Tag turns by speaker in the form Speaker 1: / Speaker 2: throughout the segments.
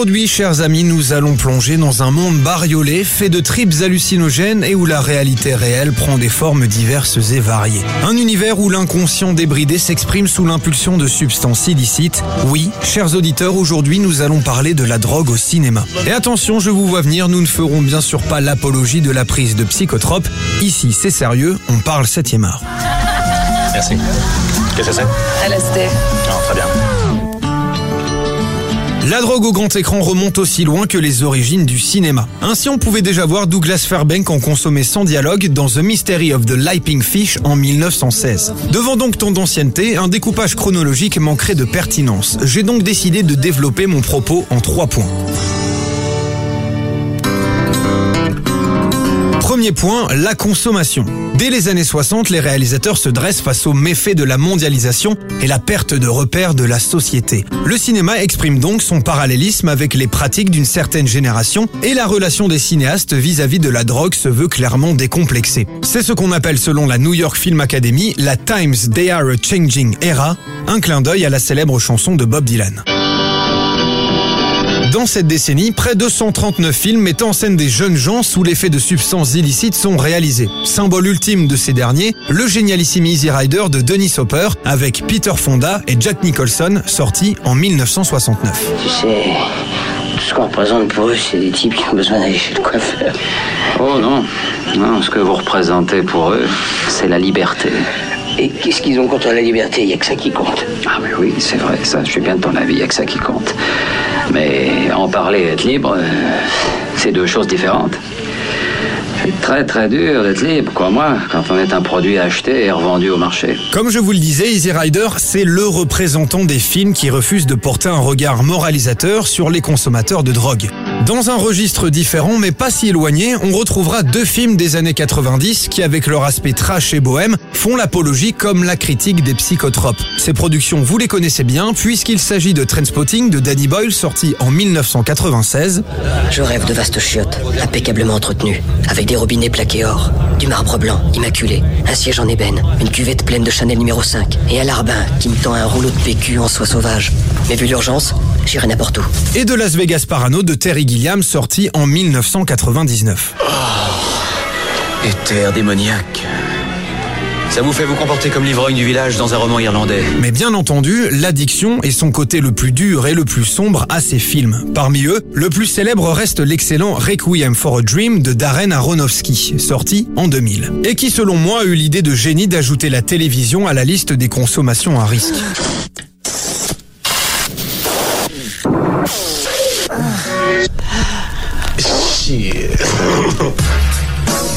Speaker 1: Aujourd'hui, chers amis, nous allons plonger dans un monde bariolé, fait de tripes hallucinogènes et où la réalité réelle prend des formes diverses et variées. Un univers où l'inconscient débridé s'exprime sous l'impulsion de substances illicites. Oui, chers auditeurs, aujourd'hui, nous allons parler de la drogue au cinéma. Et attention, je vous vois venir, nous ne ferons bien sûr pas l'apologie de la prise de psychotropes. Ici, c'est sérieux, on parle septième art.
Speaker 2: Merci. Qu'est-ce que c'est?
Speaker 3: LSD.
Speaker 2: Non, très bien.
Speaker 1: La drogue au grand écran remonte aussi loin que les origines du cinéma. Ainsi, on pouvait déjà voir Douglas Fairbanks en consommer sans dialogue dans The Mystery of the Leaping Fish en 1916. Devant donc tant d'ancienneté, un découpage chronologique manquerait de pertinence. J'ai donc décidé de développer mon propos en trois points. Premier point, la consommation. Dès les années 60, les réalisateurs se dressent face aux méfaits de la mondialisation et la perte de repères de la société. Le cinéma exprime donc son parallélisme avec les pratiques d'une certaine génération et la relation des cinéastes vis-à-vis de la drogue se veut clairement décomplexée. C'est ce qu'on appelle selon la New York Film Academy la Times They Are a Changing Era, un clin d'œil à la célèbre chanson de Bob Dylan. Dans cette décennie, près de 139 films mettant en scène des jeunes gens sous l'effet de substances illicites sont réalisés. Symbole ultime de ces derniers, le génialissime Easy Rider de Dennis Hopper avec Peter Fonda et Jack Nicholson, sorti en 1969.
Speaker 4: Tu sais, tout ce qu'on représente pour eux, c'est des types qui ont besoin d'aller chez le coiffeur.
Speaker 5: Oh non, non, ce que vous représentez pour eux, c'est la liberté.
Speaker 4: Et qu'est-ce qu'ils ont contre la liberté? Il n'y a que ça qui compte.
Speaker 5: Ah mais oui, c'est vrai, ça, je suis bien de ton avis, il n'y a que ça qui compte. Mais en parler et être libre, euh, c'est deux choses différentes. C'est très très dur d'être libre, quoi, moi, quand on est un produit acheté et revendu au marché.
Speaker 1: Comme je vous le disais, Easy Rider, c'est le représentant des films qui refusent de porter un regard moralisateur sur les consommateurs de drogue. Dans un registre différent mais pas si éloigné, on retrouvera deux films des années 90 qui, avec leur aspect trash et bohème, font l'apologie comme la critique des psychotropes. Ces productions, vous les connaissez bien, puisqu'il s'agit de Trainspotting de Danny Boyle, sorti en 1996,
Speaker 4: Je rêve de vastes chiottes, impeccablement entretenues, avec des robinets plaqués or, du marbre blanc, immaculé, un siège en ébène, une cuvette pleine de Chanel numéro 5, et un larbin qui me tend un rouleau de PQ en soie sauvage. Mais vu l'urgence, j'irai n'importe où.
Speaker 1: et de Las Vegas Parano de Terry Gilliam, sorti en 1999.
Speaker 6: Éther démoniaque. Ça vous fait vous comporter comme l'ivrogne du village dans un roman irlandais.
Speaker 1: Mais bien entendu, l'addiction est son côté le plus dur et le plus sombre à ces films. Parmi eux, le plus célèbre reste l'excellent Requiem for a Dream de Darren Aronofsky, sorti en 2000. Et qui selon moi a eu l'idée de génie d'ajouter la télévision à la liste des consommations à risque.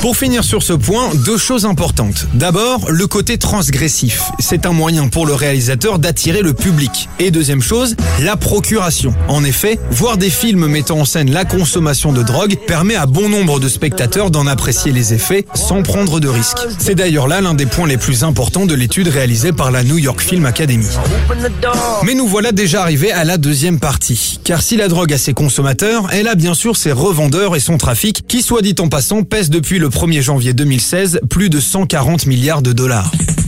Speaker 1: Pour finir sur ce point, deux choses importantes. D'abord, le côté transgressif. C'est un moyen pour le réalisateur d'attirer le public. Et deuxième chose, la procuration. En effet, voir des films mettant en scène la consommation de drogue permet à bon nombre de spectateurs d'en apprécier les effets sans prendre de risques. C'est d'ailleurs là l'un des points les plus importants de l'étude réalisée par la New York Film Academy. Mais nous voilà déjà arrivés à la deuxième partie. Car si la drogue a ses consommateurs, elle a bien sûr ses revendeurs et son trafic, qui soit dit en passant pèse depuis le 1er janvier 2016 plus de 140 milliards de dollars.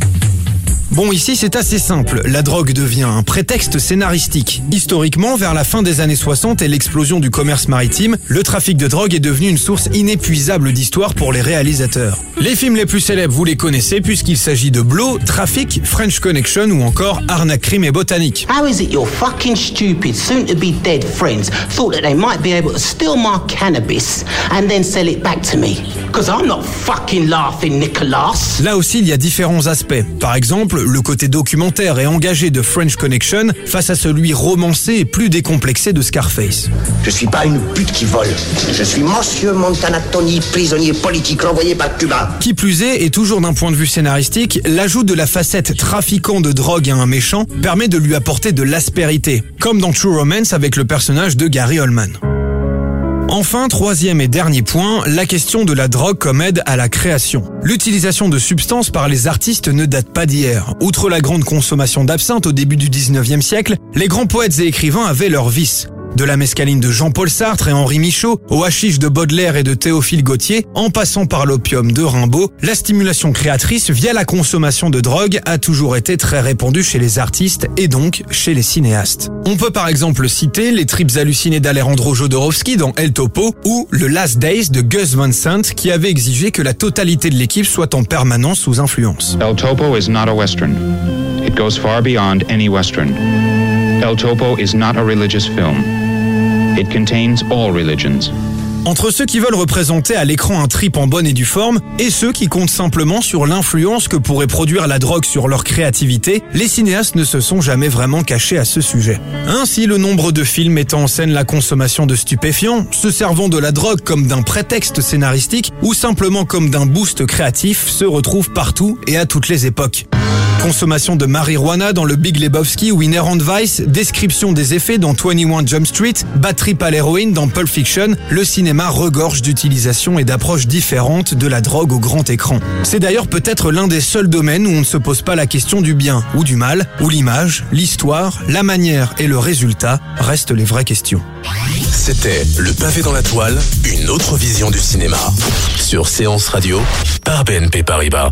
Speaker 1: Bon, ici c'est assez simple. La drogue devient un prétexte scénaristique. Historiquement, vers la fin des années 60 et l'explosion du commerce maritime, le trafic de drogue est devenu une source inépuisable d'histoire pour les réalisateurs. Les films les plus célèbres, vous les connaissez puisqu'il s'agit de Blow, Traffic, French Connection ou encore Arnaque, Crime et Botanique.
Speaker 3: How is it your fucking stupid, soon to be dead friends thought that they might be able to steal my cannabis and then sell it back to me? Because I'm not fucking laughing, Nicholas.
Speaker 1: Là aussi, il y a différents aspects. Par exemple, le côté documentaire et engagé de French Connection face à celui romancé et plus décomplexé de Scarface.
Speaker 7: Je suis pas une pute qui vole. Je suis Monsieur Montana Tony, prisonnier politique renvoyé par Cuba.
Speaker 1: Qui plus est, et toujours d'un point de vue scénaristique, l'ajout de la facette trafiquant de drogue à un méchant permet de lui apporter de l'aspérité, comme dans True Romance avec le personnage de Gary Oldman. Enfin, troisième et dernier point, la question de la drogue comme aide à la création. L'utilisation de substances par les artistes ne date pas d'hier. Outre la grande consommation d'absinthe au début du 19e siècle, les grands poètes et écrivains avaient leurs vices. De la mescaline de Jean-Paul Sartre et Henri Michaud, au hashish de Baudelaire et de Théophile Gautier, en passant par l'opium de Rimbaud, la stimulation créatrice via la consommation de drogue a toujours été très répandue chez les artistes et donc chez les cinéastes. On peut par exemple citer les tripes hallucinées d'Alejandro Jodorowsky dans El Topo ou le Last Days de Gus Van Sant qui avait exigé que la totalité de l'équipe soit en permanence sous influence.
Speaker 8: El Topo is not a western. It goes far beyond any western. El Topo is not a religious film. It contains all religions.
Speaker 1: Entre ceux qui veulent représenter à l'écran un trip en bonne et due forme et ceux qui comptent simplement sur l'influence que pourrait produire la drogue sur leur créativité, les cinéastes ne se sont jamais vraiment cachés à ce sujet. Ainsi, le nombre de films mettant en scène la consommation de stupéfiants, se servant de la drogue comme d'un prétexte scénaristique ou simplement comme d'un boost créatif se retrouve partout et à toutes les époques. Consommation de marijuana dans le Big Lebowski ou Inherent Vice, description des effets dans 21 Jump Street, batterie à l'héroïne dans Pulp Fiction, le cinéma regorge d'utilisation et d'approches différentes de la drogue au grand écran. C'est d'ailleurs peut-être l'un des seuls domaines où on ne se pose pas la question du bien ou du mal, où l'image, l'histoire, la manière et le résultat restent les vraies questions.
Speaker 9: C'était Le pavé dans la toile, une autre vision du cinéma. Sur Séance Radio, par BNP Paribas.